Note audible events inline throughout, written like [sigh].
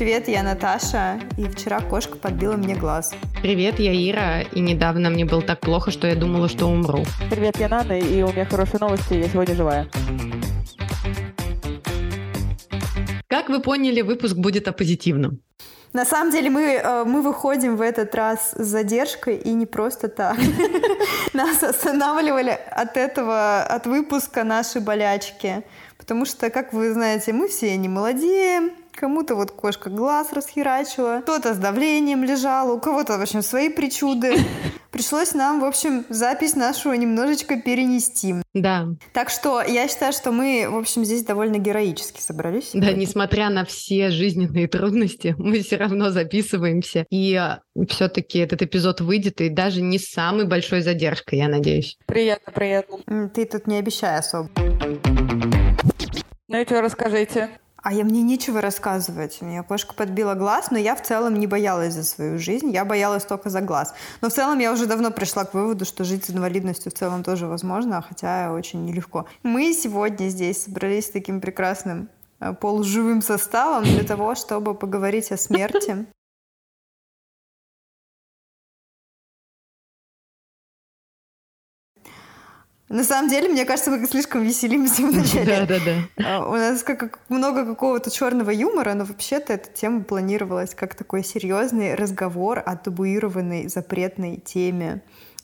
Привет, я Наташа, и вчера кошка подбила мне глаз. Привет, я Ира, и недавно мне было так плохо, что я думала, что умру. Привет, я Нана, и у меня хорошие новости, я сегодня живая. Как вы поняли, выпуск будет о позитивном. На самом деле мы, э, мы выходим в этот раз с задержкой и не просто так. [laughs] Нас останавливали от этого, от выпуска наши болячки. Потому что, как вы знаете, мы все не молодеем, Кому-то вот кошка глаз расхерачила, кто-то с давлением лежал, у кого-то, в общем, свои причуды. [laughs] Пришлось нам, в общем, запись нашу немножечко перенести. Да. Так что я считаю, что мы, в общем, здесь довольно героически собрались. Да, несмотря на все жизненные трудности, [laughs] мы все равно записываемся. И а, все-таки этот эпизод выйдет, и даже не с самой большой задержкой, я надеюсь. Приятно, приятно. Ты тут не обещай особо. Ну и что, расскажите. А я мне нечего рассказывать. У меня кошка подбила глаз, но я в целом не боялась за свою жизнь. Я боялась только за глаз. Но в целом я уже давно пришла к выводу, что жить с инвалидностью в целом тоже возможно, хотя очень нелегко. Мы сегодня здесь собрались с таким прекрасным э, полуживым составом для того, чтобы поговорить о смерти. На самом деле, мне кажется, мы слишком веселимся вначале. Да, да, да. У нас как, много какого-то черного юмора, но вообще-то эта тема планировалась как такой серьезный разговор о табуированной запретной теме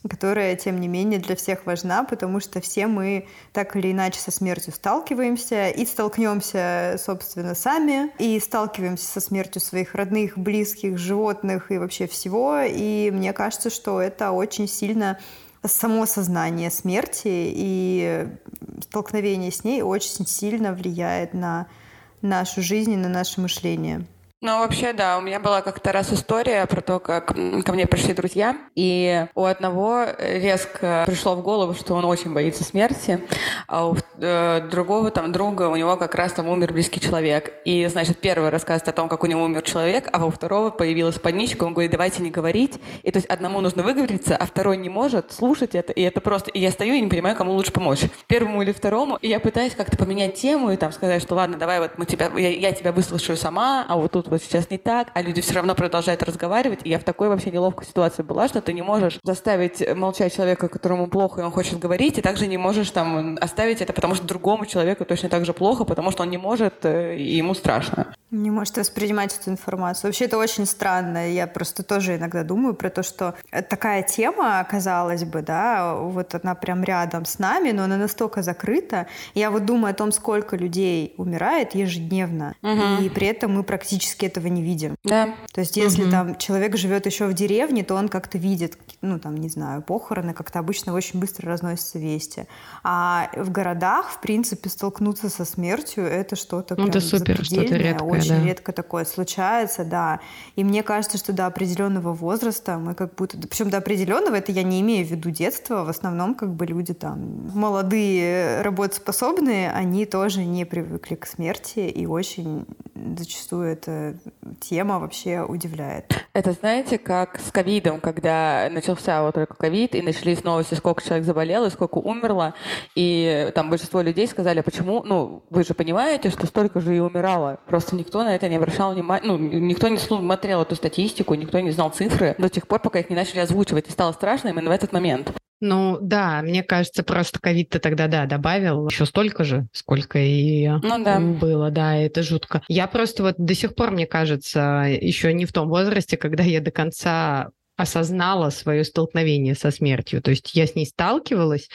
которая, тем не менее, для всех важна, потому что все мы так или иначе со смертью сталкиваемся и столкнемся, собственно, сами, и сталкиваемся со смертью своих родных, близких, животных и вообще всего. И мне кажется, что это очень сильно само сознание смерти и столкновение с ней очень сильно влияет на нашу жизнь и на наше мышление. Ну, вообще, да, у меня была как-то раз история про то, как ко мне пришли друзья, и у одного резко пришло в голову, что он очень боится смерти, а у э, другого там друга у него как раз там умер близкий человек. И, значит, первый рассказывает о том, как у него умер человек, а у второго появилась паничка, он говорит, давайте не говорить. И то есть одному нужно выговориться, а второй не может слушать это, и это просто... И я стою и не понимаю, кому лучше помочь. Первому или второму, и я пытаюсь как-то поменять тему и там сказать, что ладно, давай вот мы тебя, я, я тебя выслушаю сама, а вот тут вот сейчас не так, а люди все равно продолжают разговаривать. И я в такой вообще неловкой ситуации была, что ты не можешь заставить молчать человека, которому плохо, и он хочет говорить, и также не можешь там оставить это, потому что другому человеку точно так же плохо, потому что он не может, э, и ему страшно. Не может воспринимать эту информацию. Вообще это очень странно. Я просто тоже иногда думаю про то, что такая тема, казалось бы, да, вот она прям рядом с нами, но она настолько закрыта. Я вот думаю о том, сколько людей умирает ежедневно, угу. и при этом мы практически этого не видим. Да. То есть если угу. там человек живет еще в деревне, то он как-то видит, ну там, не знаю, похороны, как-то обычно очень быстро разносятся вести. А в городах, в принципе, столкнуться со смертью, это что-то ну, это супер, что-то редкое очень да. редко такое случается, да. И мне кажется, что до определенного возраста мы как будто... Причем до определенного, это я не имею в виду детства, в основном как бы люди там молодые, работоспособные, они тоже не привыкли к смерти, и очень зачастую тема вообще удивляет. Это знаете, как с ковидом, когда начался вот только ковид, и начались новости, сколько человек заболело, сколько умерло, и там большинство людей сказали, почему, ну, вы же понимаете, что столько же и умирало, просто никто на это не обращал внимания, ну, никто не смотрел эту статистику, никто не знал цифры до тех пор, пока их не начали озвучивать, и стало страшно именно в этот момент. Ну да, мне кажется, просто ковид-то тогда, да, добавил еще столько же, сколько и ну, да. было, да, это жутко. Я просто вот до сих пор, мне кажется, еще не в том возрасте, когда я до конца осознала свое столкновение со смертью. То есть я с ней сталкивалась,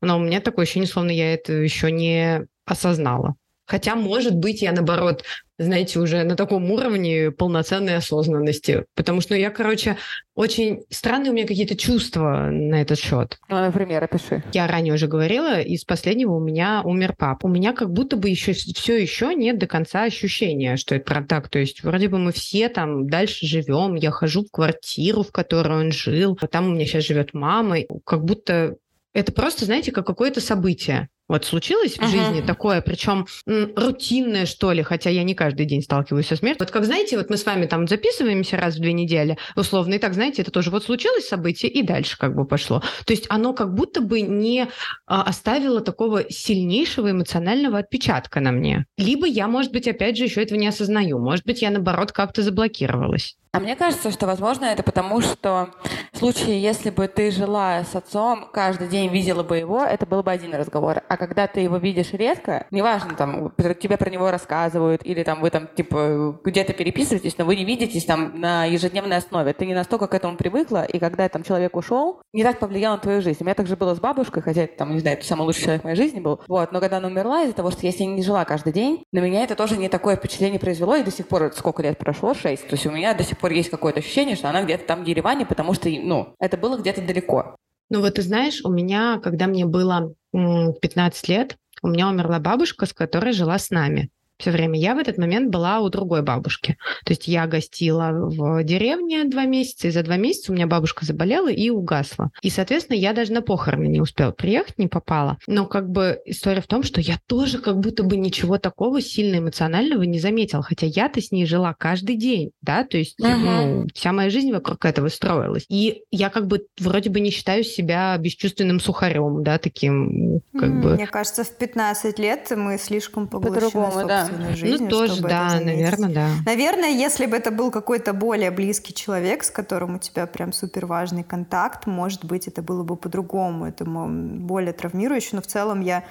но у меня такое ощущение, словно я это еще не осознала. Хотя, может быть, я, наоборот, знаете, уже на таком уровне полноценной осознанности. Потому что я, короче, очень странные у меня какие-то чувства на этот счет. Ну, например, опиши. Я ранее уже говорила, из последнего у меня умер пап. У меня как будто бы еще все еще нет до конца ощущения, что это правда так. То есть вроде бы мы все там дальше живем, я хожу в квартиру, в которой он жил, а там у меня сейчас живет мама. Как будто это просто, знаете, как какое-то событие. Вот случилось в uh-huh. жизни такое, причем рутинное, что ли, хотя я не каждый день сталкиваюсь со смертью. Вот как, знаете, вот мы с вами там записываемся раз в две недели, условно, и так, знаете, это тоже вот случилось событие, и дальше как бы пошло. То есть оно как будто бы не а, оставило такого сильнейшего эмоционального отпечатка на мне. Либо я, может быть, опять же, еще этого не осознаю. Может быть, я, наоборот, как-то заблокировалась. А мне кажется, что, возможно, это потому, что в случае, если бы ты жила с отцом, каждый день видела бы его, это был бы один разговор. А когда ты его видишь редко, неважно, там, тебе про него рассказывают, или там вы там, типа, где-то переписываетесь, но вы не видитесь там на ежедневной основе. Ты не настолько к этому привыкла, и когда там человек ушел, не так повлиял на твою жизнь. У меня также было с бабушкой, хотя это, там, не знаю, это самый лучший человек в моей жизни был. Вот, но когда она умерла, из-за того, что я с ней не жила каждый день, на меня это тоже не такое впечатление произвело, и до сих пор, сколько лет прошло, шесть, то есть у меня до сих пор есть какое-то ощущение, что она где-то там в Ереване, потому что, ну, это было где-то далеко. Ну вот ты знаешь, у меня, когда мне было 15 лет, у меня умерла бабушка, с которой жила с нами все время. Я в этот момент была у другой бабушки. То есть я гостила в деревне два месяца, и за два месяца у меня бабушка заболела и угасла. И, соответственно, я даже на похороны не успела приехать, не попала. Но как бы история в том, что я тоже как будто бы ничего такого сильно эмоционального не заметила. Хотя я-то с ней жила каждый день, да, то есть uh-huh. ну, вся моя жизнь вокруг этого строилась. И я как бы вроде бы не считаю себя бесчувственным сухарем, да, таким как mm, бы... Мне кажется, в 15 лет мы слишком поглощены По-другому, да собственной ну, жизнью. Ну, тоже, да, наверное, да. Наверное, если бы это был какой-то более близкий человек, с которым у тебя прям супер важный контакт, может быть, это было бы по-другому, это более травмирующе, но в целом я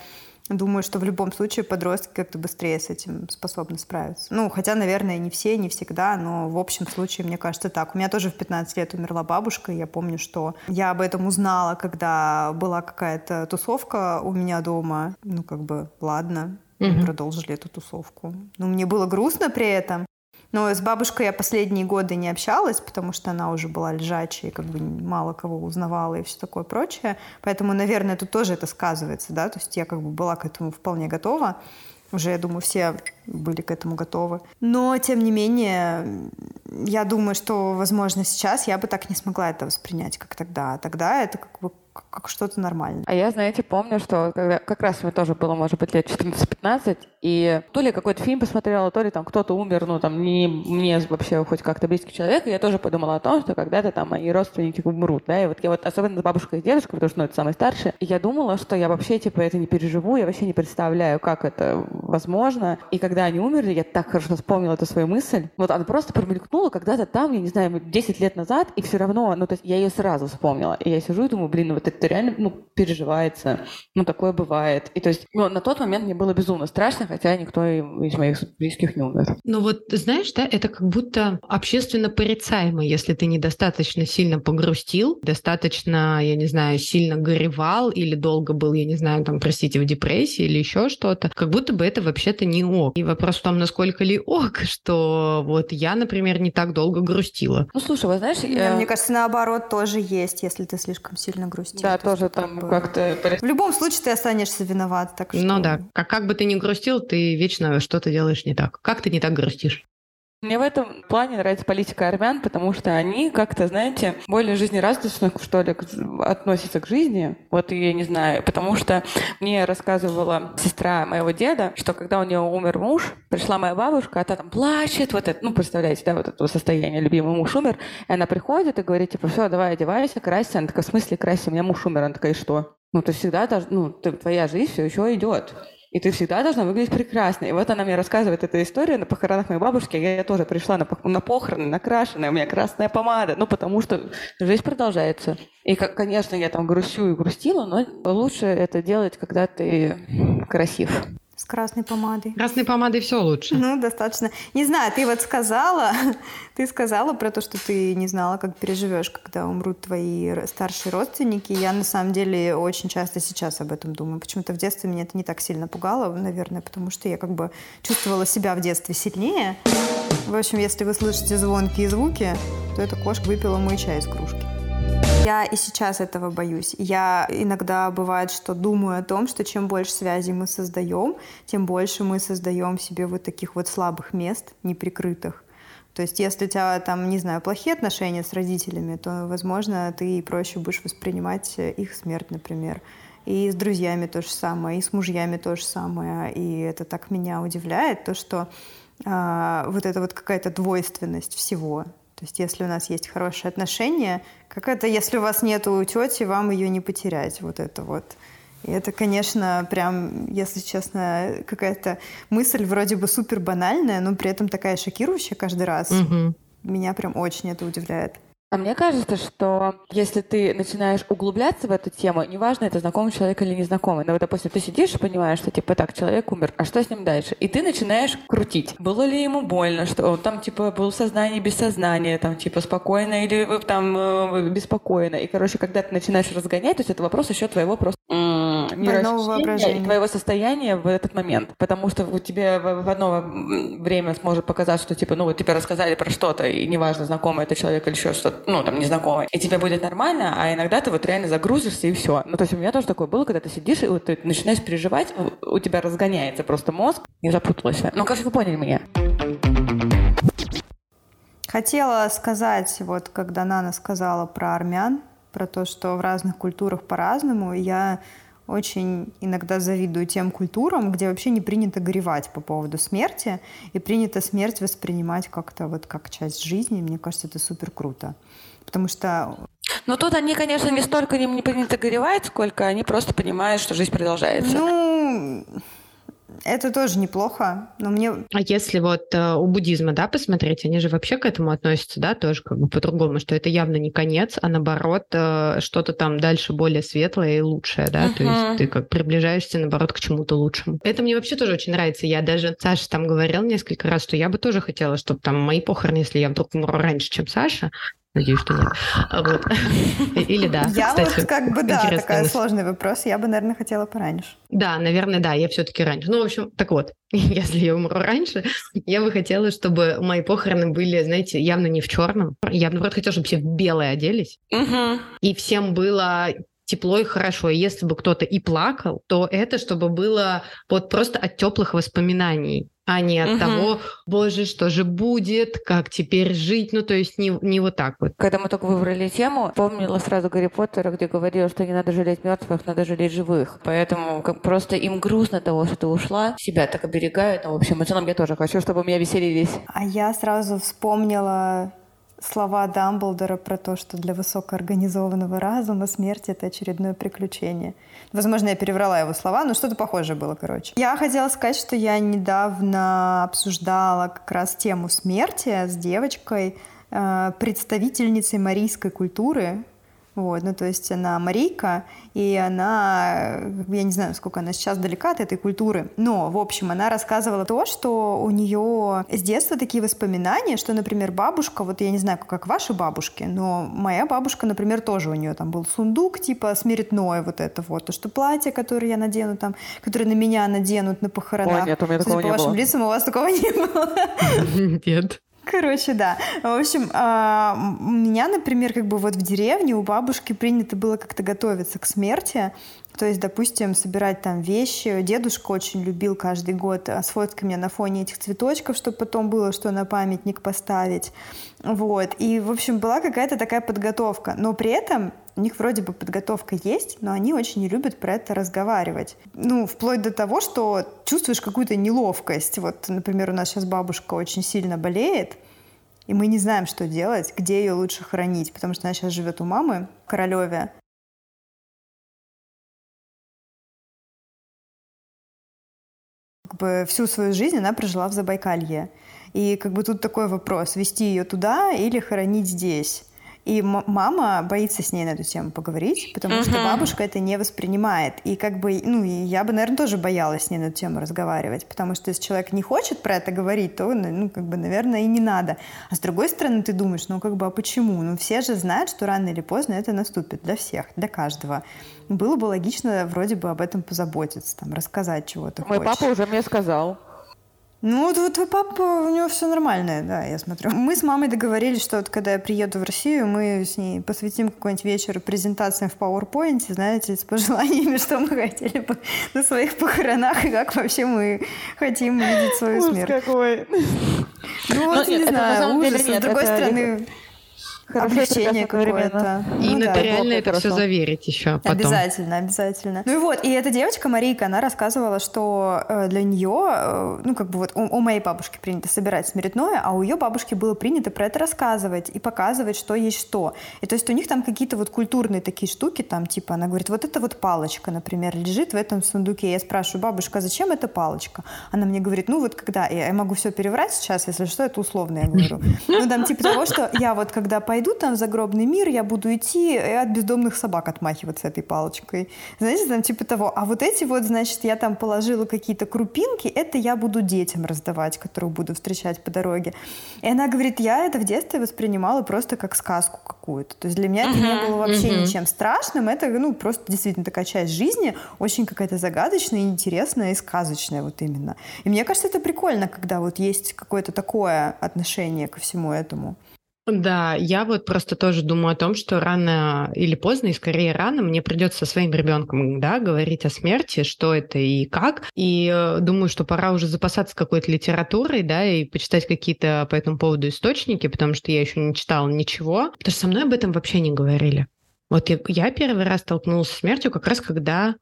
Думаю, что в любом случае подростки как-то быстрее с этим способны справиться. Ну, хотя, наверное, не все, не всегда, но в общем случае, мне кажется, так. У меня тоже в 15 лет умерла бабушка, и я помню, что я об этом узнала, когда была какая-то тусовка у меня дома. Ну, как бы, ладно, угу. продолжили эту тусовку. Но мне было грустно при этом. Но с бабушкой я последние годы не общалась, потому что она уже была лежачей, как бы мало кого узнавала и все такое прочее. Поэтому, наверное, тут тоже это сказывается, да, то есть я как бы была к этому вполне готова. Уже, я думаю, все были к этому готовы. Но, тем не менее, я думаю, что, возможно, сейчас я бы так не смогла это воспринять, как тогда. тогда это как бы как что-то нормальное. А я, знаете, помню, что когда, как раз мне тоже было, может быть, лет 14-15, и то ли какой-то фильм посмотрела, то ли там кто-то умер, ну, там, не мне вообще хоть как-то близкий человек, и я тоже подумала о том, что когда-то там мои родственники умрут, да, и вот я вот, особенно с бабушкой и дедушкой, потому что, ну, это самый старший, и я думала, что я вообще, типа, это не переживу, я вообще не представляю, как это возможно, и когда они умерли, я так хорошо вспомнила эту свою мысль, вот она просто промелькнула когда-то там, я не знаю, 10 лет назад, и все равно, ну, то есть я ее сразу вспомнила, и я сижу и думаю, блин, ну, вот это реально, ну, переживается, ну, такое бывает, и то есть, ну, на тот момент мне было безумно страшно, хотя никто из моих близких не умер. Ну вот, знаешь, да, это как будто общественно порицаемо, если ты недостаточно сильно погрустил, достаточно, я не знаю, сильно горевал или долго был, я не знаю, там, простите, в депрессии или еще что-то, как будто бы это вообще-то не ок. И вопрос в том, насколько ли ок, [laughs] что вот я, например, не так долго грустила. Ну, слушай, вы знаешь... Я... Мне кажется, наоборот тоже есть, если ты слишком сильно грустишь. Да, тоже там как-то... В любом случае ты останешься виноват, так ну что... Ну да, как, как бы ты ни грустил, ты вечно что-то делаешь не так. Как ты не так грустишь? Мне в этом плане нравится политика армян, потому что они как-то, знаете, более жизнерадостно, что ли, относятся к жизни. Вот я не знаю, потому что мне рассказывала сестра моего деда, что когда у нее умер муж, пришла моя бабушка, а та там плачет, вот это, ну, представляете, да, вот это состояние, любимый муж умер, и она приходит и говорит, типа, все, давай одевайся, красься. Она такая, в смысле красься, у меня муж умер. Она такая, и что? Ну, ты всегда, ну, твоя жизнь все еще идет и ты всегда должна выглядеть прекрасно. И вот она мне рассказывает эту историю на похоронах моей бабушки. Я тоже пришла на, пох- на похороны, накрашенная, у меня красная помада, ну, потому что жизнь продолжается. И, конечно, я там грущу и грустила, но лучше это делать, когда ты красив. Красной помадой. Красной помадой все лучше. Ну, достаточно. Не знаю, ты вот сказала, [laughs] ты сказала про то, что ты не знала, как переживешь, когда умрут твои старшие родственники. Я на самом деле очень часто сейчас об этом думаю. Почему-то в детстве меня это не так сильно пугало, наверное, потому что я как бы чувствовала себя в детстве сильнее. В общем, если вы слышите звонкие звуки, то эта кошка выпила мой чай из кружки. Я и сейчас этого боюсь. Я иногда бывает, что думаю о том, что чем больше связей мы создаем, тем больше мы создаем себе вот таких вот слабых мест, неприкрытых. То есть, если у тебя там, не знаю, плохие отношения с родителями, то, возможно, ты проще будешь воспринимать их смерть, например. И с друзьями то же самое, и с мужьями то же самое. И это так меня удивляет, то, что а, вот это вот какая-то двойственность всего. То есть если у нас есть хорошие отношения, как это, если у вас нету тети, вам ее не потерять. Вот это вот. И это, конечно, прям, если честно, какая-то мысль вроде бы супер банальная, но при этом такая шокирующая каждый раз. Угу. Меня прям очень это удивляет. А мне кажется, что если ты начинаешь углубляться в эту тему, неважно, это знакомый человек или незнакомый, но, вот, допустим, ты сидишь и понимаешь, что, типа, так, человек умер, а что с ним дальше? И ты начинаешь крутить. Было ли ему больно, что он там, типа, был в сознании без сознания, там, типа, спокойно или э, там э, беспокойно. И, короче, когда ты начинаешь разгонять, то есть это вопрос еще твоего просто мироощущения, твоего состояния в этот момент. Потому что у тебя в одно время сможет показаться, что, типа, ну, вот тебе рассказали про что-то, и неважно, знакомый это человек или еще что-то, ну, там, незнакомый, и тебе будет нормально, а иногда ты вот реально загрузишься и все. Ну, то есть у меня тоже такое было, когда ты сидишь, и вот ты начинаешь переживать, у тебя разгоняется просто мозг, и запуталась. Ну, кажется, вы поняли меня. Хотела сказать, вот когда Нана сказала про армян, про то, что в разных культурах по-разному, я очень иногда завидую тем культурам, где вообще не принято горевать по поводу смерти, и принято смерть воспринимать как-то вот как часть жизни. Мне кажется, это супер круто. Потому что... Но тут они, конечно, не столько не принято горевать, сколько они просто понимают, что жизнь продолжается. Ну, это тоже неплохо, но мне... А если вот э, у буддизма, да, посмотреть, они же вообще к этому относятся, да, тоже как бы по-другому, что это явно не конец, а наоборот э, что-то там дальше более светлое и лучшее, да, uh-huh. то есть ты как приближаешься, наоборот, к чему-то лучшему. Это мне вообще тоже очень нравится. Я даже, Саша там говорил несколько раз, что я бы тоже хотела, чтобы там мои похороны, если я вдруг умру раньше, чем Саша, Надеюсь, что нет. А вот. [laughs] Или да. Я Кстати, вот как бы, да, такой сложный вопрос. Я бы, наверное, хотела пораньше. Да, наверное, да, я все-таки раньше. Ну, в общем, так вот, [laughs] если я умру раньше, я бы хотела, чтобы мои похороны были, знаете, явно не в черном. Я бы, наоборот, хотела, чтобы все в белое оделись. Угу. И всем было тепло и хорошо. И если бы кто-то и плакал, то это чтобы было вот просто от теплых воспоминаний а не от угу. того, боже, что же будет, как теперь жить, ну, то есть не, не вот так вот. Когда мы только выбрали тему, помнила сразу Гарри Поттера, где говорил, что не надо жалеть мертвых, надо жалеть живых. Поэтому как просто им грустно того, что ты ушла, себя так оберегают, но, в общем, в целом я тоже хочу, чтобы меня веселились. А я сразу вспомнила слова Дамблдора про то, что для высокоорганизованного разума смерть — это очередное приключение. Возможно, я переврала его слова, но что-то похожее было, короче. Я хотела сказать, что я недавно обсуждала как раз тему смерти с девочкой, э, представительницей марийской культуры, вот, ну, то есть она марийка, и она, я не знаю, сколько она сейчас далека от этой культуры, но, в общем, она рассказывала то, что у нее с детства такие воспоминания, что, например, бабушка, вот я не знаю, как ваши бабушки, но моя бабушка, например, тоже у нее там был сундук, типа смертное вот это вот, то, что платье, которое я надену там, которое на меня наденут на похоронах. Ой, нет, у меня такого Судя по вашим было. лицам у вас такого не было. Нет. Короче, да. В общем, а, у меня, например, как бы вот в деревне у бабушки принято было как-то готовиться к смерти. То есть, допустим, собирать там вещи. Дедушка очень любил каждый год а, сфоткать меня на фоне этих цветочков, чтобы потом было что на памятник поставить. Вот. И, в общем, была какая-то такая подготовка. Но при этом у них вроде бы подготовка есть, но они очень не любят про это разговаривать. Ну, вплоть до того, что чувствуешь какую-то неловкость. Вот, например, у нас сейчас бабушка очень сильно болеет, и мы не знаем, что делать, где ее лучше хранить, потому что она сейчас живет у мамы в Королеве. Как бы всю свою жизнь она прожила в Забайкалье. И как бы тут такой вопрос, вести ее туда или хоронить здесь. И мама боится с ней на эту тему поговорить, потому uh-huh. что бабушка это не воспринимает. И как бы, ну, и я бы, наверное, тоже боялась с ней на эту тему разговаривать, потому что если человек не хочет про это говорить, то, ну, ну, как бы, наверное, и не надо. А с другой стороны, ты думаешь, ну, как бы, а почему? Ну, все же знают, что рано или поздно это наступит для всех, для каждого. Было бы логично вроде бы об этом позаботиться, там, рассказать чего-то Мой хочешь. папа уже мне сказал. Ну, вот твой папа, у него все нормальное, да, я смотрю. Мы с мамой договорились, что вот когда я приеду в Россию, мы с ней посвятим какой-нибудь вечер презентациям в PowerPoint, знаете, с пожеланиями, [laughs] что мы хотели бы на своих похоронах и как вообще мы хотим видеть свою смерть. какой. Ну вот, не знаю, ужас. С другой стороны, облегчение какое-то. И ну, нотариально да, это все заверить еще потом. Обязательно, обязательно. Ну и вот, и эта девочка Марийка, она рассказывала, что э, для нее, э, ну как бы вот у, у моей бабушки принято собирать смертное, а у ее бабушки было принято про это рассказывать и показывать, что есть что. И то есть у них там какие-то вот культурные такие штуки, там типа она говорит, вот это вот палочка, например, лежит в этом сундуке. Я спрашиваю, бабушка, а зачем эта палочка? Она мне говорит, ну вот когда, я, я могу все переврать сейчас, если что, это условно, я говорю. Ну там типа того, что я вот когда пойду там в загробный мир, я буду идти и от бездомных собак отмахиваться этой палочкой. Знаете, там типа того. А вот эти вот, значит, я там положила какие-то крупинки, это я буду детям раздавать, которых буду встречать по дороге. И она говорит, я это в детстве воспринимала просто как сказку какую-то. То есть для меня это не было вообще ничем страшным. Это, ну, просто действительно такая часть жизни, очень какая-то загадочная, интересная и сказочная вот именно. И мне кажется, это прикольно, когда вот есть какое-то такое отношение ко всему этому. Да, я вот просто тоже думаю о том, что рано или поздно, и скорее рано, мне придется со своим ребенком да, говорить о смерти, что это и как. И э, думаю, что пора уже запасаться какой-то литературой, да, и почитать какие-то по этому поводу источники, потому что я еще не читала ничего. Потому что со мной об этом вообще не говорили. Вот я, я первый раз столкнулась с смертью как раз когда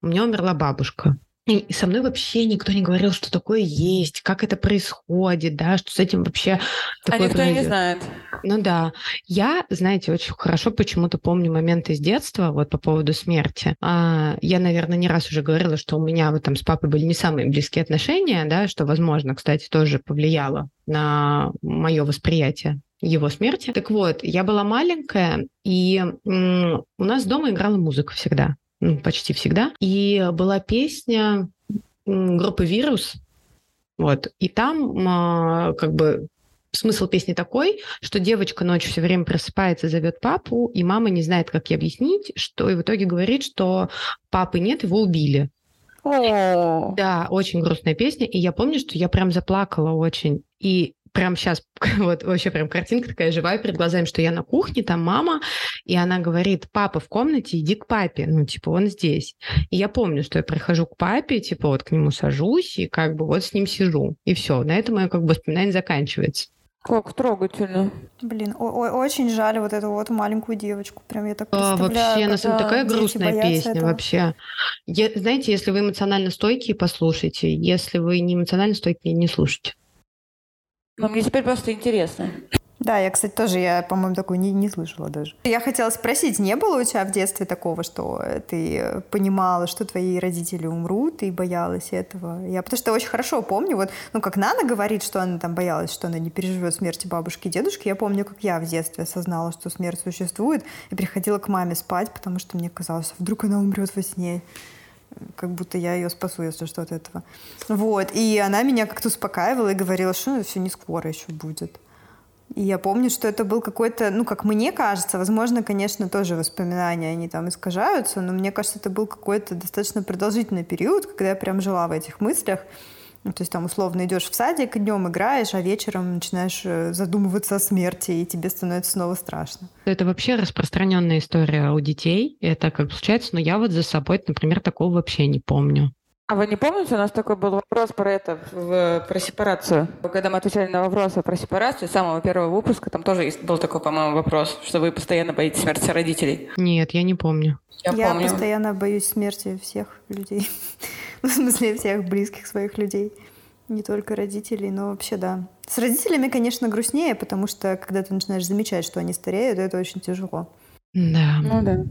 у меня умерла бабушка. И со мной вообще никто не говорил, что такое есть, как это происходит, да, что с этим вообще... А никто произойдет. не знает. Ну да. Я, знаете, очень хорошо почему-то помню моменты из детства вот по поводу смерти. А, я, наверное, не раз уже говорила, что у меня вот там с папой были не самые близкие отношения, да, что, возможно, кстати, тоже повлияло на мое восприятие его смерти. Так вот, я была маленькая, и м- у нас дома играла музыка всегда ну, почти всегда. И была песня группы «Вирус», вот, и там а, как бы смысл песни такой, что девочка ночью все время просыпается, зовет папу, и мама не знает, как ей объяснить, что и в итоге говорит, что папы нет, его убили. Да, очень грустная песня, и я помню, что я прям заплакала очень. И прям сейчас [laughs] вот вообще прям картинка такая живая перед глазами, что я на кухне, там мама, и она говорит, папа в комнате, иди к папе, ну, типа, он здесь. И я помню, что я прихожу к папе, типа, вот к нему сажусь, и как бы вот с ним сижу. И все, на этом мое как бы воспоминание заканчивается. Как трогательно. Блин, очень жаль вот эту вот маленькую девочку. Прям я так а, Вообще, на самом такая грустная песня этого. вообще. Я, знаете, если вы эмоционально стойкие, послушайте. Если вы не эмоционально стойкие, не слушайте. Но мне теперь просто интересно. Да, я, кстати, тоже, я, по-моему, такой не, не слышала даже. Я хотела спросить, не было у тебя в детстве такого, что ты понимала, что твои родители умрут, и боялась этого? Я потому что очень хорошо помню, вот, ну, как Нана говорит, что она там боялась, что она не переживет смерти бабушки и дедушки, я помню, как я в детстве осознала, что смерть существует, и приходила к маме спать, потому что мне казалось, вдруг она умрет во сне как будто я ее спасу, если что, от этого. Вот, и она меня как-то успокаивала и говорила, что ну, все не скоро еще будет. И я помню, что это был какой-то, ну, как мне кажется, возможно, конечно, тоже воспоминания, они там искажаются, но мне кажется, это был какой-то достаточно продолжительный период, когда я прям жила в этих мыслях. Ну, то есть там условно идешь в садик, днем играешь, а вечером начинаешь э, задумываться о смерти, и тебе становится снова страшно. Это вообще распространенная история у детей. Это как случается, но я вот за собой, например, такого вообще не помню. А вы не помните, у нас такой был вопрос про это, в, про сепарацию? Когда мы отвечали на вопросы про сепарацию, с самого первого выпуска, там тоже есть, был такой, по-моему, вопрос, что вы постоянно боитесь смерти родителей. Нет, я не помню. Я, я помню. постоянно боюсь смерти всех людей. [laughs] [laughs] в смысле, всех близких своих людей. Не только родителей, но вообще, да. С родителями, конечно, грустнее, потому что когда ты начинаешь замечать, что они стареют, это очень тяжело. Да. Ну да.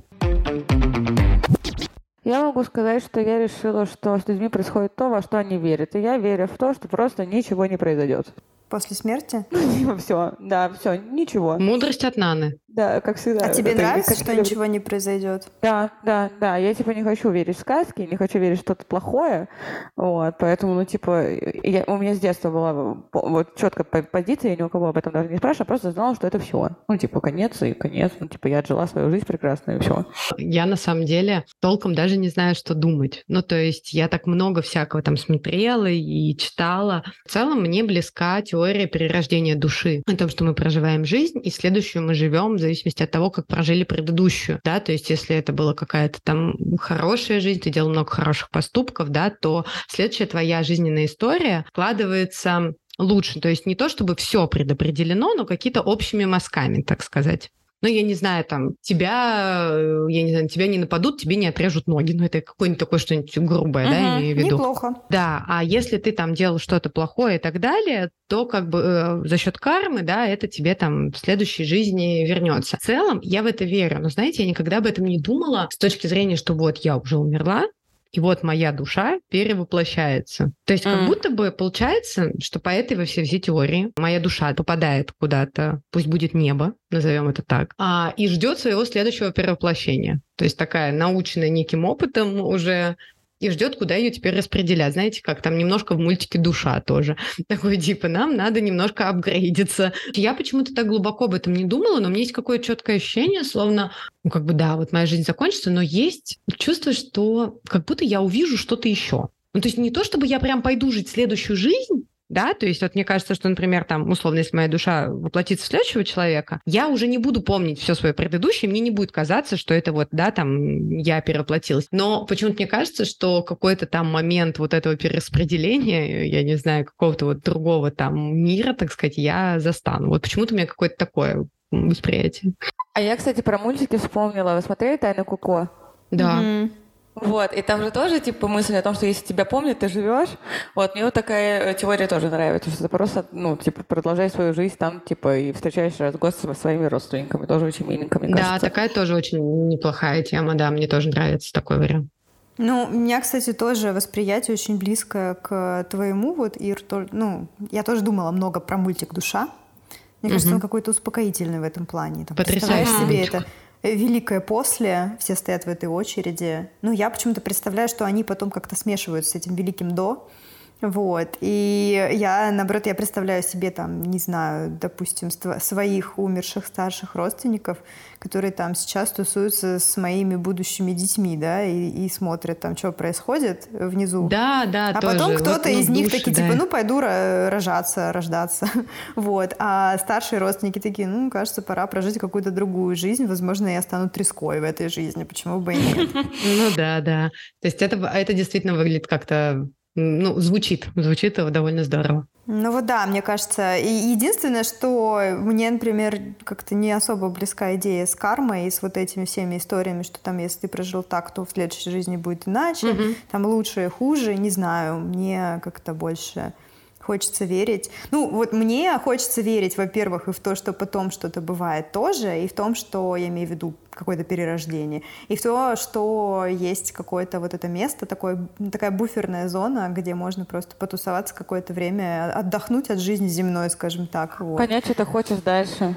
Я могу сказать, что я решила, что с людьми происходит то, во что они верят. И я верю в то, что просто ничего не произойдет. После смерти? [laughs] Ну, все, да, все, ничего. Мудрость от Наны. Да, как всегда. А тебе нравится, что ничего не произойдет? Да, да, да. Я, типа, не хочу верить в сказки, не хочу верить в что-то плохое. Вот, поэтому, ну, типа, я, у меня с детства была вот четкая позиция, я ни у кого об этом даже не спрашивала, просто знала, что это все. Ну, типа, конец и конец. Ну, типа, я отжила свою жизнь прекрасно, и все. Я, на самом деле, толком даже не знаю, что думать. Ну, то есть я так много всякого там смотрела и читала. В целом, мне близка теория перерождения души. О том, что мы проживаем жизнь, и следующую мы живем зависимости от того, как прожили предыдущую, да, то есть если это была какая-то там хорошая жизнь, ты делал много хороших поступков, да, то следующая твоя жизненная история вкладывается лучше. То есть не то, чтобы все предопределено, но какие-то общими мазками, так сказать ну, я не знаю, там, тебя, э, я не знаю, тебя не нападут, тебе не отрежут ноги. Ну, это какое-нибудь такое что-нибудь грубое, угу, да, имею в виду. Неплохо. Да, а если ты там делал что-то плохое и так далее, то как бы э, за счет кармы, да, это тебе там в следующей жизни вернется. В целом, я в это верю, но, знаете, я никогда об этом не думала с точки зрения, что вот я уже умерла, и вот моя душа перевоплощается. То есть как mm. будто бы получается, что по этой во всей, всей теории моя душа попадает куда-то, пусть будет небо, назовем это так, а, и ждет своего следующего перевоплощения. То есть такая наученная неким опытом уже и ждет, куда ее теперь распределять. Знаете, как там немножко в мультике душа тоже. [laughs] Такой типа, нам надо немножко апгрейдиться. Я почему-то так глубоко об этом не думала, но у меня есть какое-то четкое ощущение, словно, ну как бы да, вот моя жизнь закончится, но есть чувство, что как будто я увижу что-то еще. Ну, то есть не то, чтобы я прям пойду жить следующую жизнь, да, то есть вот мне кажется, что, например, там, условно, если моя душа воплотится в следующего человека, я уже не буду помнить все свое предыдущее, мне не будет казаться, что это вот, да, там, я перевоплотилась. Но почему-то мне кажется, что какой-то там момент вот этого перераспределения, я не знаю, какого-то вот другого там мира, так сказать, я застану. Вот почему-то у меня какое-то такое восприятие. А я, кстати, про мультики вспомнила. Вы смотрели «Тайну Куко»? Да. Mm-hmm. Вот, и там же тоже, типа, мысль о том, что если тебя помнят, ты живешь. Вот, мне вот такая э, теория тоже нравится, что ты просто, ну, типа, продолжаешь свою жизнь там, типа, и встречаешь раз в год со своими родственниками. Тоже очень миленько, мне да, кажется. Да, такая тоже очень неплохая тема, да, мне тоже нравится такой вариант. Ну, у меня, кстати, тоже восприятие очень близкое к твоему, вот, Ир, ну, я тоже думала много про мультик «Душа». Мне кажется, он какой-то успокоительный в этом плане. Там, Потрясающий себе это великое после, все стоят в этой очереди. Ну, я почему-то представляю, что они потом как-то смешиваются с этим великим до. Вот. И я, наоборот, я представляю себе там, не знаю, допустим, своих умерших старших родственников, которые там сейчас тусуются с моими будущими детьми, да, и, и смотрят там, что происходит внизу. Да, да, А тоже. потом кто-то вот, ну, из них душе, такие, да. типа, ну, пойду рожаться, рождаться. [laughs] вот. А старшие родственники такие, ну, кажется, пора прожить какую-то другую жизнь. Возможно, я стану треской в этой жизни. Почему бы и нет? [laughs] Ну, да, да. То есть это, это действительно выглядит как-то ну, звучит, звучит довольно здорово. Ну вот да, мне кажется. И единственное, что мне, например, как-то не особо близка идея с кармой и с вот этими всеми историями, что там, если ты прожил так, то в следующей жизни будет иначе, угу. там лучше, хуже, не знаю. Мне как-то больше хочется верить. Ну, вот мне хочется верить, во-первых, и в то, что потом что-то бывает тоже, и в том, что я имею в виду какое-то перерождение, и в то, что есть какое-то вот это место, такое, такая буферная зона, где можно просто потусоваться какое-то время, отдохнуть от жизни земной, скажем так. Вот. Понять, что ты хочешь дальше.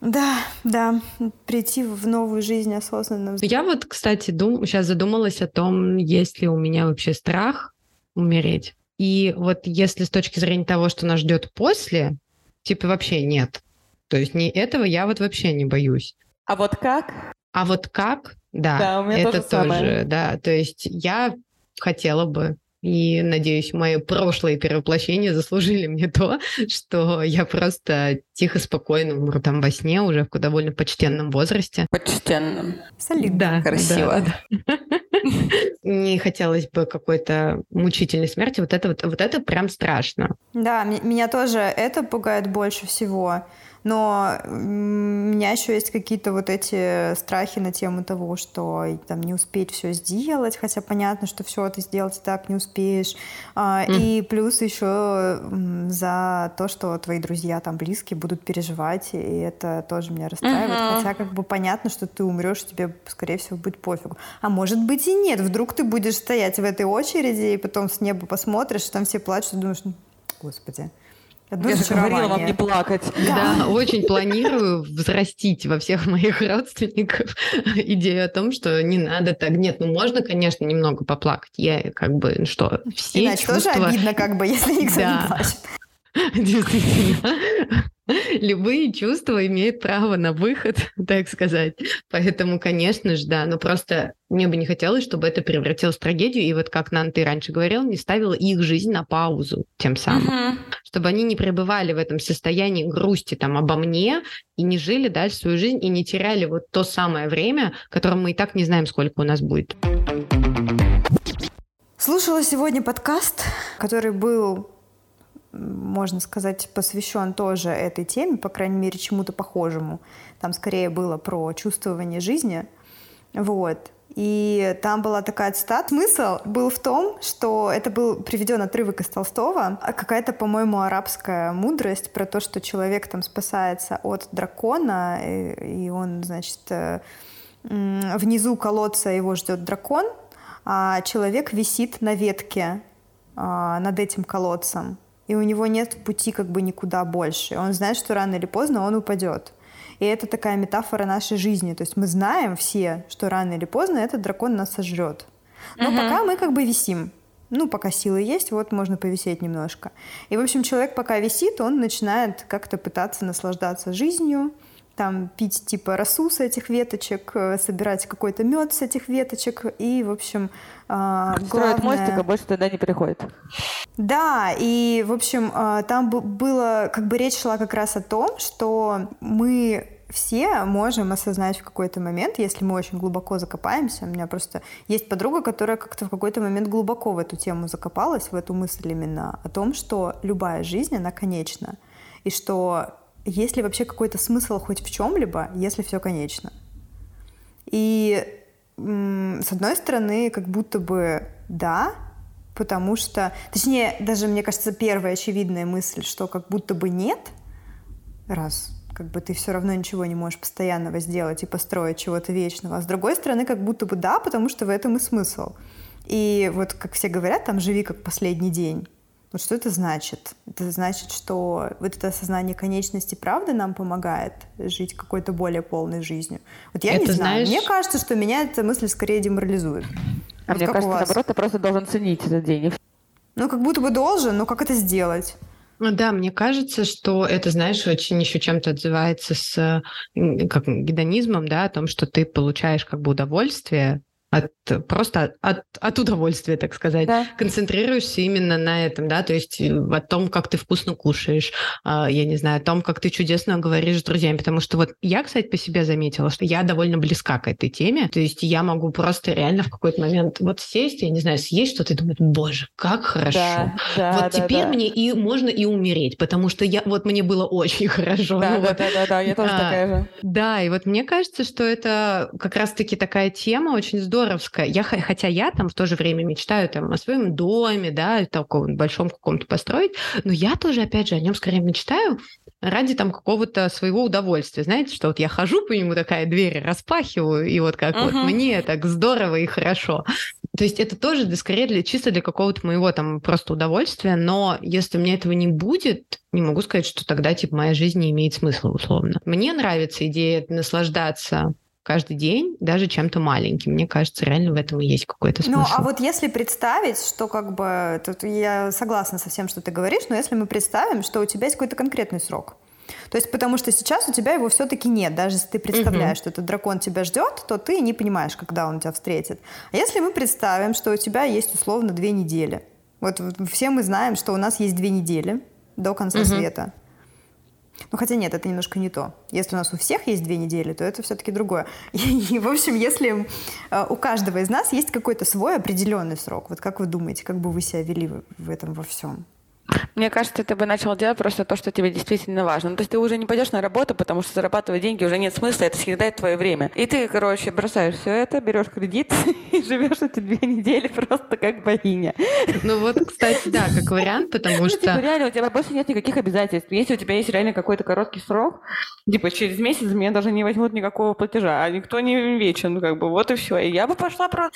Да, да, прийти в новую жизнь осознанно. Я вот, кстати, дум... сейчас задумалась о том, есть ли у меня вообще страх умереть. И вот если с точки зрения того, что нас ждет после, типа вообще нет. То есть не этого я вот вообще не боюсь. А вот как? А вот как, да, да у меня это тоже, тоже да. То есть я хотела бы и, надеюсь, мои прошлые перевоплощения заслужили мне то, [laughs] что я просто тихо, спокойно умру там во сне уже в довольно почтенном возрасте. Почтенном. Солидно. Да, Красиво. Да, да. [laughs] [laughs] Не хотелось бы какой-то мучительной смерти. Вот это, вот, вот это прям страшно. Да, меня тоже это пугает больше всего. Но у меня еще есть какие-то вот эти страхи на тему того, что там не успеть все сделать, хотя понятно, что все ты сделать и так не успеешь. Mm. И плюс еще за то, что твои друзья там близкие будут переживать, и это тоже меня расстраивает. Uh-huh. Хотя как бы понятно, что ты умрешь, тебе, скорее всего, будет пофигу. А может быть и нет. Вдруг ты будешь стоять в этой очереди, и потом с неба посмотришь, там все плачут, и думаешь, «Ну, господи. Я же говорила вам не плакать. Да. да, очень планирую взрастить во всех моих родственников [laughs] идею о том, что не надо так. Нет, ну можно, конечно, немного поплакать. Я как бы, ну что, все Иначе чувства... тоже обидно, как бы, если [laughs] никто да. не плачет. [laughs] Действительно. [laughs] Любые чувства имеют право на выход, [laughs] так сказать. Поэтому, конечно же, да, но просто мне бы не хотелось, чтобы это превратилось в трагедию. И вот как Нан, ты раньше говорил, не ставила их жизнь на паузу тем самым. Uh-huh. Чтобы они не пребывали в этом состоянии грусти там обо мне и не жили дальше свою жизнь и не теряли вот то самое время, которое мы и так не знаем, сколько у нас будет. Слушала сегодня подкаст, который был можно сказать, посвящен тоже этой теме, по крайней мере, чему-то похожему. Там скорее было про чувствование жизни. Вот. И там была такая цитата. Смысл был в том, что это был приведен отрывок из Толстого, а какая-то, по-моему, арабская мудрость про то, что человек там спасается от дракона, и он, значит, э, внизу колодца его ждет дракон, а человек висит на ветке а, над этим колодцем, и у него нет пути как бы никуда больше. Он знает, что рано или поздно он упадет. И это такая метафора нашей жизни. То есть мы знаем все, что рано или поздно этот дракон нас сожрет. Но угу. пока мы как бы висим. Ну, пока силы есть, вот можно повисеть немножко. И, в общем, человек пока висит, он начинает как-то пытаться наслаждаться жизнью, там пить типа росу с этих веточек, э, собирать какой-то мед с этих веточек и, в общем, а, главное... мостик, а больше туда не приходит. Да, и, в общем, а, там было, как бы речь шла как раз о том, что мы все можем осознать в какой-то момент, если мы очень глубоко закопаемся. У меня просто есть подруга, которая как-то в какой-то момент глубоко в эту тему закопалась, в эту мысль именно о том, что любая жизнь, она конечна. И что есть ли вообще какой-то смысл хоть в чем-либо, если все конечно? И с одной стороны, как будто бы да, потому что, точнее, даже мне кажется, первая очевидная мысль, что как будто бы нет, раз как бы ты все равно ничего не можешь постоянного сделать и построить чего-то вечного. А с другой стороны, как будто бы да, потому что в этом и смысл. И вот, как все говорят, там живи как последний день. Вот что это значит? Это значит, что вот это осознание конечности правды нам помогает жить какой-то более полной жизнью. Вот я это не знаю. Знаешь... Мне кажется, что меня эта мысль скорее деморализует. А вот мне кажется, наоборот, ты просто должен ценить этот день. Ну, как будто бы должен, но как это сделать? Ну да, мне кажется, что это, знаешь, очень еще чем-то отзывается с как гедонизмом, да, о том, что ты получаешь как бы удовольствие от просто от, от удовольствия, так сказать. Да. Концентрируешься именно на этом, да, то есть э, о том, как ты вкусно кушаешь, э, я не знаю, о том, как ты чудесно говоришь с друзьями, потому что вот я, кстати, по себе заметила, что я довольно близка к этой теме, то есть я могу просто реально в какой-то момент вот сесть, я не знаю, съесть что-то и думать, боже, как хорошо. Да, да, вот да, теперь да. мне и можно и умереть, потому что я вот мне было очень [laughs] хорошо. Да, ну, да, вот, да, да, да, я тоже а, такая же. Да, и вот мне кажется, что это как раз-таки такая тема очень здоровская. Я хотя я там в то же время мечтаю там о своем доме, да, таком большом каком-то построить, но я тоже, опять же, о нем скорее мечтаю ради там какого-то своего удовольствия. Знаете, что вот я хожу по нему, такая дверь распахиваю, и вот как uh-huh. вот мне так здорово и хорошо. То есть это тоже да, скорее для, чисто для какого-то моего там просто удовольствия, но если у меня этого не будет, не могу сказать, что тогда типа моя жизнь не имеет смысла условно. Мне нравится идея наслаждаться каждый день даже чем-то маленьким. Мне кажется, реально в этом и есть какой-то смысл. Ну, а вот если представить, что как бы... Тут я согласна со всем, что ты говоришь, но если мы представим, что у тебя есть какой-то конкретный срок, то есть потому что сейчас у тебя его все-таки нет. Даже если ты представляешь, угу. что этот дракон тебя ждет, то ты не понимаешь, когда он тебя встретит. А если мы представим, что у тебя есть условно две недели. Вот все мы знаем, что у нас есть две недели до конца угу. света. Ну, хотя нет, это немножко не то. Если у нас у всех есть две недели, то это все-таки другое. [laughs] И, в общем, если э, у каждого из нас есть какой-то свой определенный срок, вот как вы думаете, как бы вы себя вели в этом во всем? Мне кажется, ты бы начал делать просто то, что тебе действительно важно. Ну, то есть ты уже не пойдешь на работу, потому что зарабатывать деньги уже нет смысла, это съедает твое время. И ты, короче, бросаешь все это, берешь кредит [laughs] и живешь эти две недели просто как богиня. Ну вот, кстати, да, как вариант, потому ну, что... Типа, реально, у тебя больше нет никаких обязательств. Если у тебя есть реально какой-то короткий срок, типа через месяц меня даже не возьмут никакого платежа, а никто не вечен, как бы, вот и все. И я бы пошла про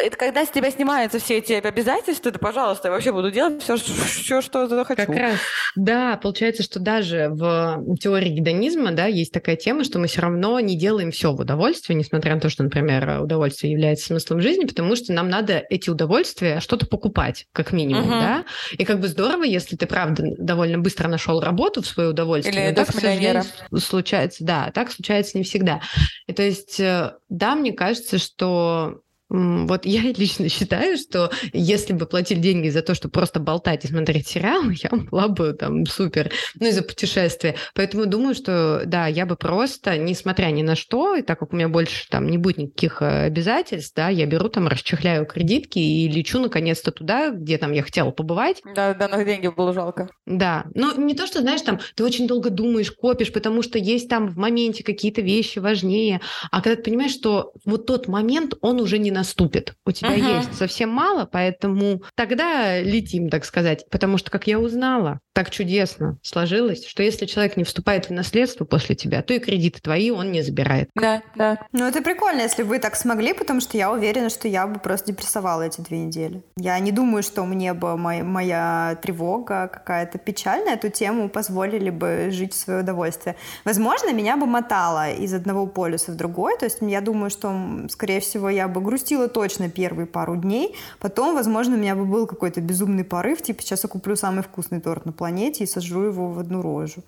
это когда с тебя снимаются все эти обязательства, то, пожалуйста, я вообще буду делать все, все что захочу. Как раз, да, получается, что даже в теории гедонизма, да, есть такая тема, что мы все равно не делаем все в удовольствие, несмотря на то, что, например, удовольствие является смыслом жизни, потому что нам надо эти удовольствия что-то покупать, как минимум, uh-huh. да. И как бы здорово, если ты, правда, довольно быстро нашел работу в свое удовольствие. Или так, к сожалению, случается, да, так случается не всегда. И то есть, э, да, мне кажется, что Вот я [laughs] лично считаю, что если бы платили деньги за то, чтобы просто болтать и смотреть сериал, [laughs] я была бы там супер, ну и за путешествие. Поэтому думаю, что да, я бы просто, несмотря ни на что, и так как у меня больше там не будет никаких э, обязательств, да, я беру там, расчехляю кредитки и лечу наконец-то туда, где там я хотела побывать. Да, да, на деньги было жалко. Да, но не то, что, знаешь, там, ты очень долго думаешь, копишь, потому что есть там в моменте какие-то вещи важнее, а когда ты понимаешь, что вот тот момент, он уже не наступит. У тебя uh-huh. есть совсем мало, поэтому тогда летим, так сказать. Потому что, как я узнала, так чудесно сложилось, что если человек не вступает в наследство после тебя, то и кредиты твои он не забирает. Да, да. Ну, это прикольно, если вы так смогли, потому что я уверена, что я бы просто депрессовала эти две недели. Я не думаю, что мне бы моя, моя тревога, какая-то печаль на эту тему позволили бы жить в свое удовольствие. Возможно, меня бы мотало из одного полюса в другой, то есть я думаю, что, скорее всего, я бы грустила грустила точно первые пару дней. Потом, возможно, у меня бы был какой-то безумный порыв, типа сейчас я куплю самый вкусный торт на планете и сожру его в одну рожу.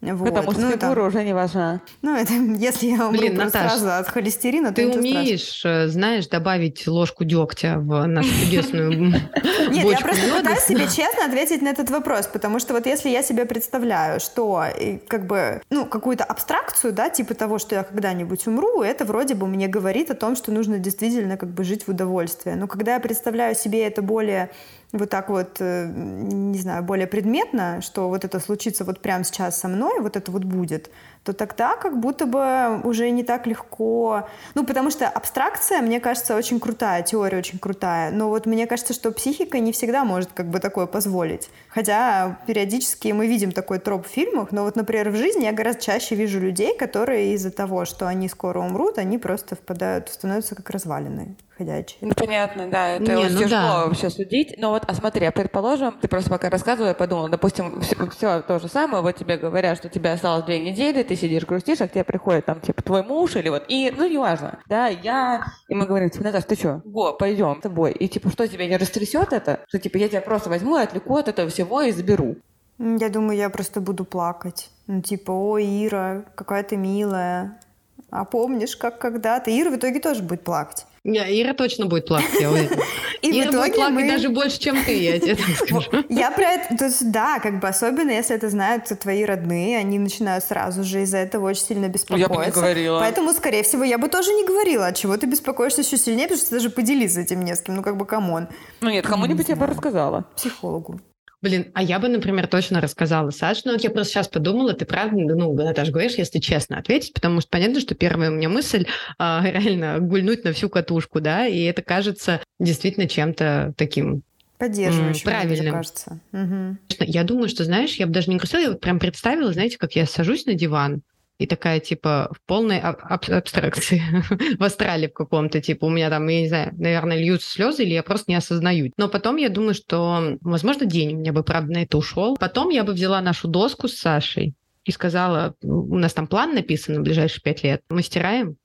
Вот. Потому что ну, фигура это... уже не важна. Ну, это [laughs] если я умру Блин, Наташ, сразу от холестерина, ты то умеешь, страшного. Э, знаешь, добавить ложку дегтя в нашу чудесную [laughs] Нет, я просто пытаюсь себе честно ответить на этот вопрос, потому что вот если я себе представляю, что как бы, ну, какую-то абстракцию, да, типа того, что я когда-нибудь умру, это вроде бы мне говорит о том, что нужно действительно как бы жить в удовольствии. Но когда я представляю себе это более вот так вот, э, не знаю, более предметно, что вот это случится вот прямо сейчас со мной, вот это вот будет, то тогда как будто бы уже не так легко... Ну, потому что абстракция, мне кажется, очень крутая, теория очень крутая, но вот мне кажется, что психика не всегда может как бы такое позволить. Хотя периодически мы видим такой троп в фильмах, но вот, например, в жизни я гораздо чаще вижу людей, которые из-за того, что они скоро умрут, они просто впадают, становятся как развалины ходячие. Ну, понятно, да, это не, ну, тяжело да. вообще судить. Но вот, а смотри, а предположим, ты просто пока рассказывала, я подумала, допустим, все, все то же самое, вот тебе говорят, что у тебя осталось две недели, ты сидишь, грустишь, а к тебе приходит там, типа, твой муж или вот, и, ну, неважно, да, я, и мы говорим, типа, Наташа, ты что, го, пойдем с тобой, и, типа, что, тебя не растрясет это? Что, типа, я тебя просто возьму, отвлеку от этого всего и заберу. Я думаю, я просто буду плакать. Ну, типа, ой, Ира, какая ты милая. А помнишь, как когда-то? Ира в итоге тоже будет плакать. Не, Ира точно будет плакать, я уверена. [laughs] И Ира в итоге будет плакать мы... даже больше, чем ты, я тебе так [laughs] скажу. Я про это... То есть, да, как бы особенно, если это знают твои родные, они начинают сразу же из-за этого очень сильно беспокоиться. Я бы не говорила. Поэтому, скорее всего, я бы тоже не говорила, от чего ты беспокоишься еще сильнее, потому что даже поделиться этим не с кем. Ну, как бы, come on. Ну, нет, кому-нибудь я бы рассказала. Психологу. Блин, а я бы, например, точно рассказала Саш, но вот я просто сейчас подумала, ты правда, ну, Наташа, говоришь, если честно ответить, потому что понятно, что первая у меня мысль а, [laughs] реально гульнуть на всю катушку, да, и это кажется действительно чем-то таким Поддерживающим, правильным. мне кажется. Угу. Я думаю, что, знаешь, я бы даже не грустила, я вот прям представила, знаете, как я сажусь на диван, и такая, типа, в полной аб- абстракции, [laughs] в астрале в каком-то, типа, у меня там, я не знаю, наверное, льются слезы, или я просто не осознаю. Но потом я думаю, что, возможно, день у меня бы, правда, на это ушел. Потом я бы взяла нашу доску с Сашей и сказала, у нас там план написан на ближайшие пять лет, мы стираем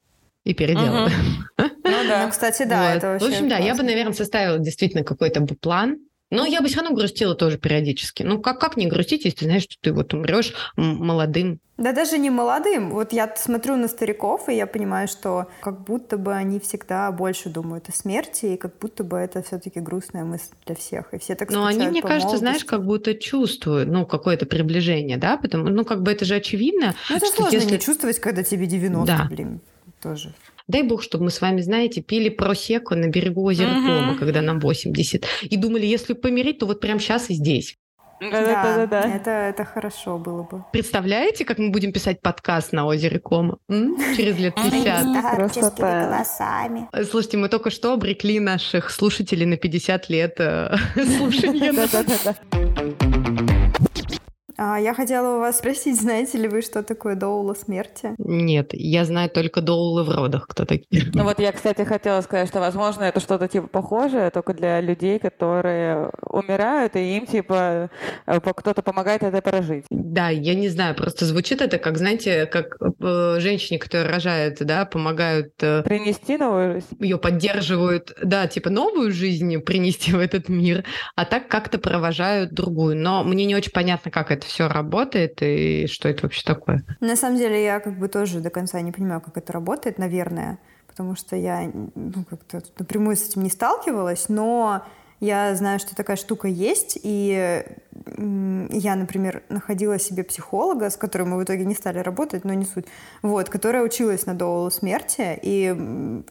и переделываем. [laughs] Ну да, ну, кстати, да, это вообще В общем, да, я бы, наверное, составила действительно какой-то план, но я бы все равно грустила тоже периодически. Ну, как, как не грустить, если ты знаешь, что ты вот умрешь молодым? Да даже не молодым. Вот я смотрю на стариков, и я понимаю, что как будто бы они всегда больше думают о смерти, и как будто бы это все-таки грустная мысль для всех. И все так Но они, мне кажется, молодости. знаешь, как будто чувствуют, ну, какое-то приближение, да? Потому, ну, как бы это же очевидно. Ну, это сложно если... не чувствовать, когда тебе 90, да. блин, тоже. Дай бог, чтобы мы с вами, знаете, пили просеку на берегу озера угу. Кома, когда нам 80. И думали, если помереть, то вот прямо сейчас и здесь. Да, да, да, Это, это хорошо было бы. Представляете, как мы будем писать подкаст на озере Кома? М? Через лет 50. голосами. Слушайте, мы только что обрекли наших слушателей на 50 лет э, [laughs] слушания. А, я хотела у вас спросить, [laughs] знаете ли вы, что такое доула смерти? Нет, я знаю только доулы в родах, кто такие. Ну вот я, кстати, хотела сказать, что, возможно, это что-то типа похожее, только для людей, которые умирают, и им типа э, кто-то помогает это прожить. Да, я не знаю, просто звучит это как, знаете, как э, женщине, которая рожает, да, помогают... Э, принести новую жизнь. Ее поддерживают, да, типа новую жизнь принести в этот мир, а так как-то провожают другую. Но мне не очень понятно, как это все работает и что это вообще такое? На самом деле я как бы тоже до конца не понимаю, как это работает, наверное. потому что я ну, как-то напрямую с этим не сталкивалась, но я знаю, что такая штука есть, и я, например, находила себе психолога, с которым мы в итоге не стали работать, но не суть, вот, которая училась на доулу смерти, и,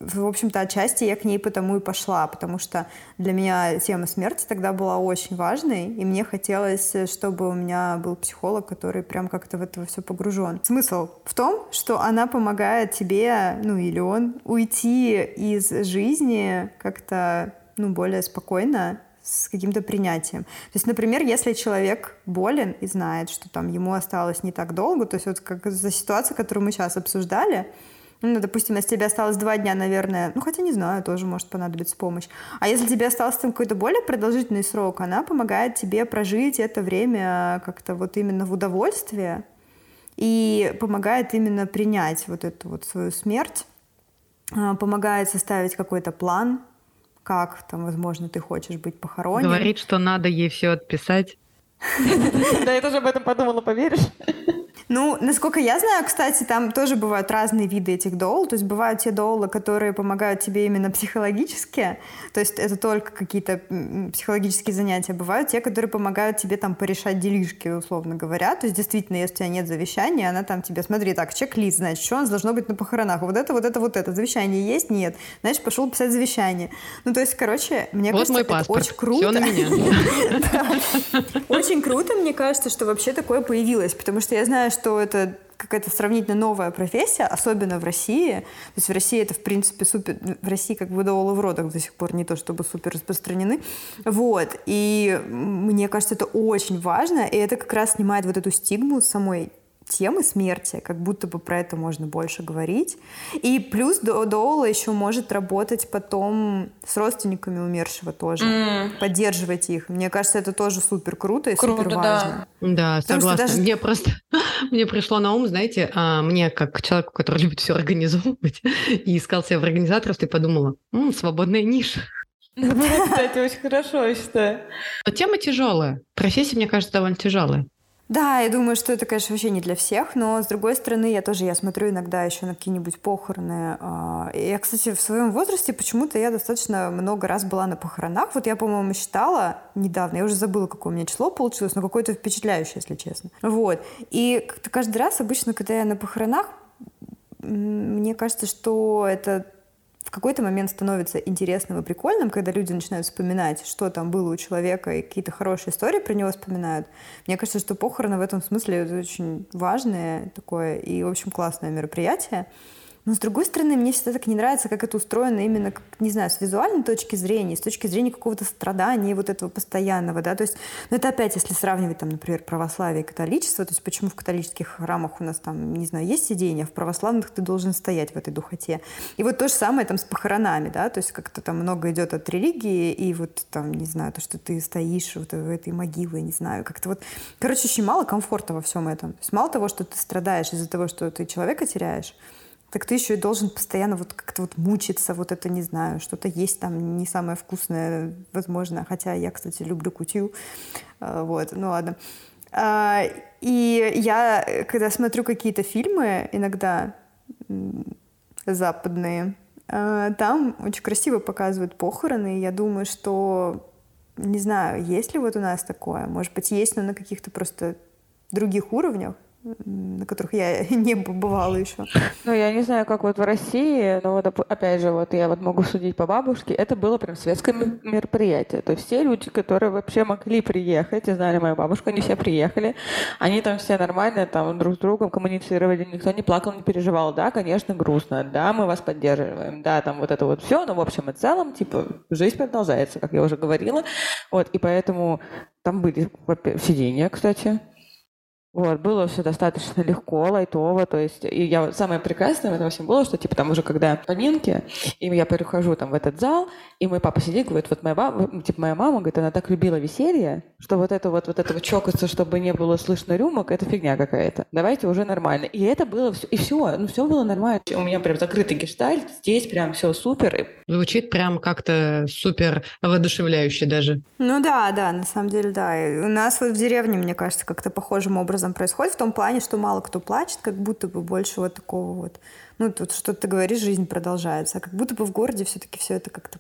в общем-то, отчасти я к ней потому и пошла, потому что для меня тема смерти тогда была очень важной, и мне хотелось, чтобы у меня был психолог, который прям как-то в это все погружен. Смысл в том, что она помогает тебе, ну или он, уйти из жизни как-то ну, более спокойно, с каким-то принятием. То есть, например, если человек болен и знает, что там ему осталось не так долго, то есть вот как за ситуацию, которую мы сейчас обсуждали, ну, допустим, если тебе осталось два дня, наверное, ну, хотя не знаю, тоже может понадобиться помощь. А если тебе остался там какой-то более продолжительный срок, она помогает тебе прожить это время как-то вот именно в удовольствие и помогает именно принять вот эту вот свою смерть, а, помогает составить какой-то план, как там, возможно, ты хочешь быть похоронен. Говорит, что надо ей все отписать. Да, я тоже об этом подумала, поверишь? Ну, насколько я знаю, кстати, там тоже бывают разные виды этих доул. То есть бывают те доулы, которые помогают тебе именно психологически. То есть это только какие-то психологические занятия. Бывают те, которые помогают тебе там порешать делишки, условно говоря. То есть действительно, если у тебя нет завещания, она там тебе, смотри, так, чек-лист, значит, что у нас должно быть на похоронах. Вот это, вот это, вот это. Завещание есть? Нет. Значит, пошел писать завещание. Ну, то есть, короче, мне вот кажется, мой это паспорт. очень круто. Все на меня. [laughs] Очень круто, мне кажется, что вообще такое появилось. Потому что я знаю, что это какая-то сравнительно новая профессия, особенно в России. То есть в России это, в принципе, супер... В России как бы доулы в родах до сих пор не то чтобы супер распространены. Вот. И мне кажется, это очень важно, и это как раз снимает вот эту стигму самой темы смерти, как будто бы про это можно больше говорить. И плюс Доула еще может работать потом с родственниками умершего тоже, mm. поддерживать их. Мне кажется, это тоже супер круто и круто, супер важно. Да, да согласна. Даже... Мне просто [laughs] мне пришло на ум, знаете, а, мне как человеку, который любит все организовывать [laughs] и искал себя в организаторстве, подумала, М, свободная ниша. [laughs] Кстати, очень хорошо, я считаю. Но тема тяжелая. Профессия, мне кажется, довольно тяжелая. Да, я думаю, что это, конечно, вообще не для всех, но, с другой стороны, я тоже, я смотрю иногда еще на какие-нибудь похороны. А, я, кстати, в своем возрасте почему-то я достаточно много раз была на похоронах. Вот я, по-моему, считала недавно, я уже забыла, какое у меня число получилось, но какое-то впечатляющее, если честно. Вот. И каждый раз обычно, когда я на похоронах, мне кажется, что это в какой-то момент становится интересным и прикольным, когда люди начинают вспоминать, что там было у человека, и какие-то хорошие истории про него вспоминают. Мне кажется, что похороны в этом смысле это очень важное такое и, в общем, классное мероприятие. Но, с другой стороны, мне всегда так не нравится, как это устроено именно, не знаю, с визуальной точки зрения, с точки зрения какого-то страдания вот этого постоянного, да, то есть, ну, это опять, если сравнивать, там, например, православие и католичество, то есть, почему в католических храмах у нас там, не знаю, есть сиденье, а в православных ты должен стоять в этой духоте. И вот то же самое там с похоронами, да, то есть, как-то там много идет от религии, и вот там, не знаю, то, что ты стоишь вот в этой могиле, не знаю, как-то вот, короче, очень мало комфорта во всем этом. То есть, мало того, что ты страдаешь из-за того, что ты человека теряешь, так ты еще и должен постоянно вот как-то вот мучиться, вот это, не знаю, что-то есть там не самое вкусное, возможно, хотя я, кстати, люблю кутю, а, вот, ну ладно. А, и я, когда смотрю какие-то фильмы, иногда западные, а, там очень красиво показывают похороны, и я думаю, что, не знаю, есть ли вот у нас такое, может быть, есть, но на каких-то просто других уровнях, на которых я [laughs] не побывала еще. Ну, я не знаю, как вот в России, но вот опять же, вот я вот могу судить по бабушке, это было прям светское мероприятие. То есть все люди, которые вообще могли приехать, и знали мою бабушку, они все приехали, они там все нормально там друг с другом коммуницировали, никто не плакал, не переживал. Да, конечно, грустно, да, мы вас поддерживаем, да, там вот это вот все, но в общем и целом, типа, жизнь продолжается, как я уже говорила. Вот, и поэтому там были сиденья, кстати, вот, было все достаточно легко, лайтово, то есть, и я, самое прекрасное в этом всем было, что, типа, там уже когда поминки, и я перехожу там в этот зал, и мой папа сидит, говорит, вот моя мама, типа, моя мама, говорит, она так любила веселье, что вот это вот, вот это вот чокаться, чтобы не было слышно рюмок, это фигня какая-то. Давайте уже нормально. И это было все, и все, ну, все было нормально. У меня прям закрытый гештальт, здесь прям все супер. Звучит прям как-то супер воодушевляюще даже. Ну да, да, на самом деле, да. И у нас вот в деревне, мне кажется, как-то похожим образом образом происходит, в том плане, что мало кто плачет, как будто бы больше вот такого вот, ну, тут что ты говоришь, жизнь продолжается, а как будто бы в городе все-таки все это как-то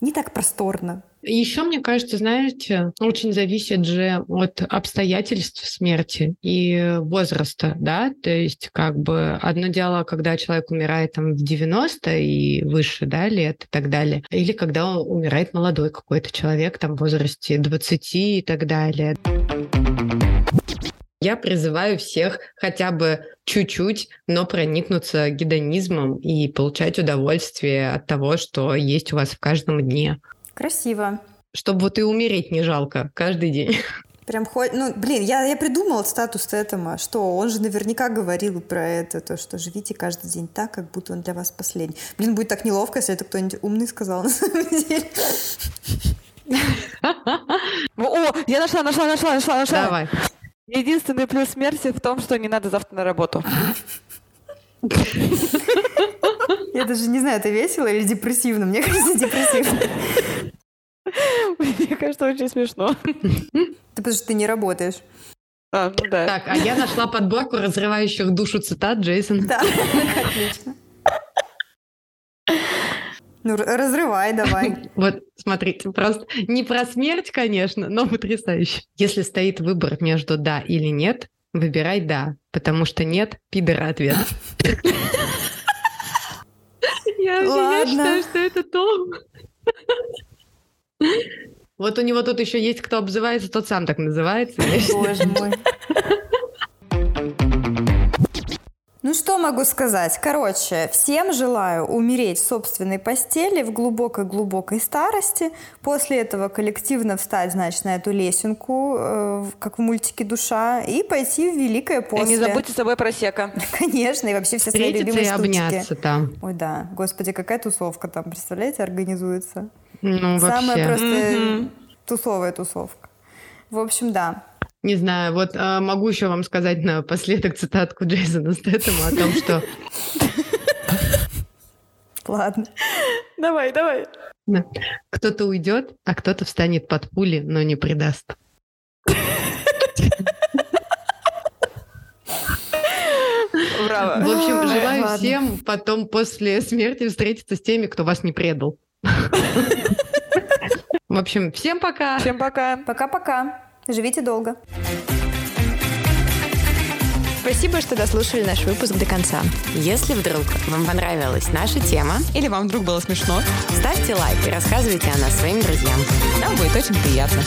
не так просторно. Еще, мне кажется, знаете, очень зависит же от обстоятельств смерти и возраста, да, то есть как бы одно дело, когда человек умирает там в 90 и выше, да, лет и так далее, или когда умирает молодой какой-то человек там в возрасте 20 и так далее. Я призываю всех хотя бы чуть-чуть, но проникнуться гедонизмом и получать удовольствие от того, что есть у вас в каждом дне. Красиво. Чтобы вот и умереть не жалко каждый день. Прям хоть, ну, блин, я, я придумала статус Тетема, что он же наверняка говорил про это, то, что живите каждый день так, как будто он для вас последний. Блин, будет так неловко, если это кто-нибудь умный сказал на самом деле. О, я нашла, нашла, нашла, нашла, нашла. Давай. Единственный плюс смерти в том, что не надо завтра на работу. Я даже не знаю, это весело или депрессивно. Мне кажется, депрессивно. Мне кажется, очень смешно. Ты потому что ты не работаешь. А, ну да. Так, а я нашла подборку разрывающих душу цитат Джейсон. Да, [laughs] отлично. Ну, разрывай давай. [laughs] Вот, смотрите, просто не про смерть, конечно, но потрясающе. Если стоит выбор между да или нет, выбирай да, потому что нет, пидор ответ. Я считаю, что это то. Вот у него тут еще есть кто обзывается, тот сам так называется. Боже мой. Ну что могу сказать? Короче, всем желаю умереть в собственной постели в глубокой-глубокой старости. После этого коллективно встать, значит, на эту лесенку, э, как в мультике «Душа», и пойти в великое после. И не забудьте с собой просека. [laughs] Конечно, и вообще все свои любимые и штучки. обняться там. Ой, да. Господи, какая тусовка там, представляете, организуется. Ну, Самая вообще. просто Мгм. тусовая тусовка. В общем, да. Не знаю, вот а, могу еще вам сказать напоследок цитатку Джейсона Стэттема о том, что Ладно. Давай, давай. да, кто-то уйдет, а кто-то встанет под пули, но не предаст. Браво. В общем, желаю ладно. всем потом после смерти встретиться с теми, кто вас не предал. [laughs] В общем, всем пока. Всем пока. Пока-пока. Живите долго. Спасибо, что дослушали наш выпуск до конца. Если вдруг вам понравилась наша тема, Или вам вдруг было смешно? ставьте лайк и рассказывайте о нас своим друзьям. Нам будет очень приятно.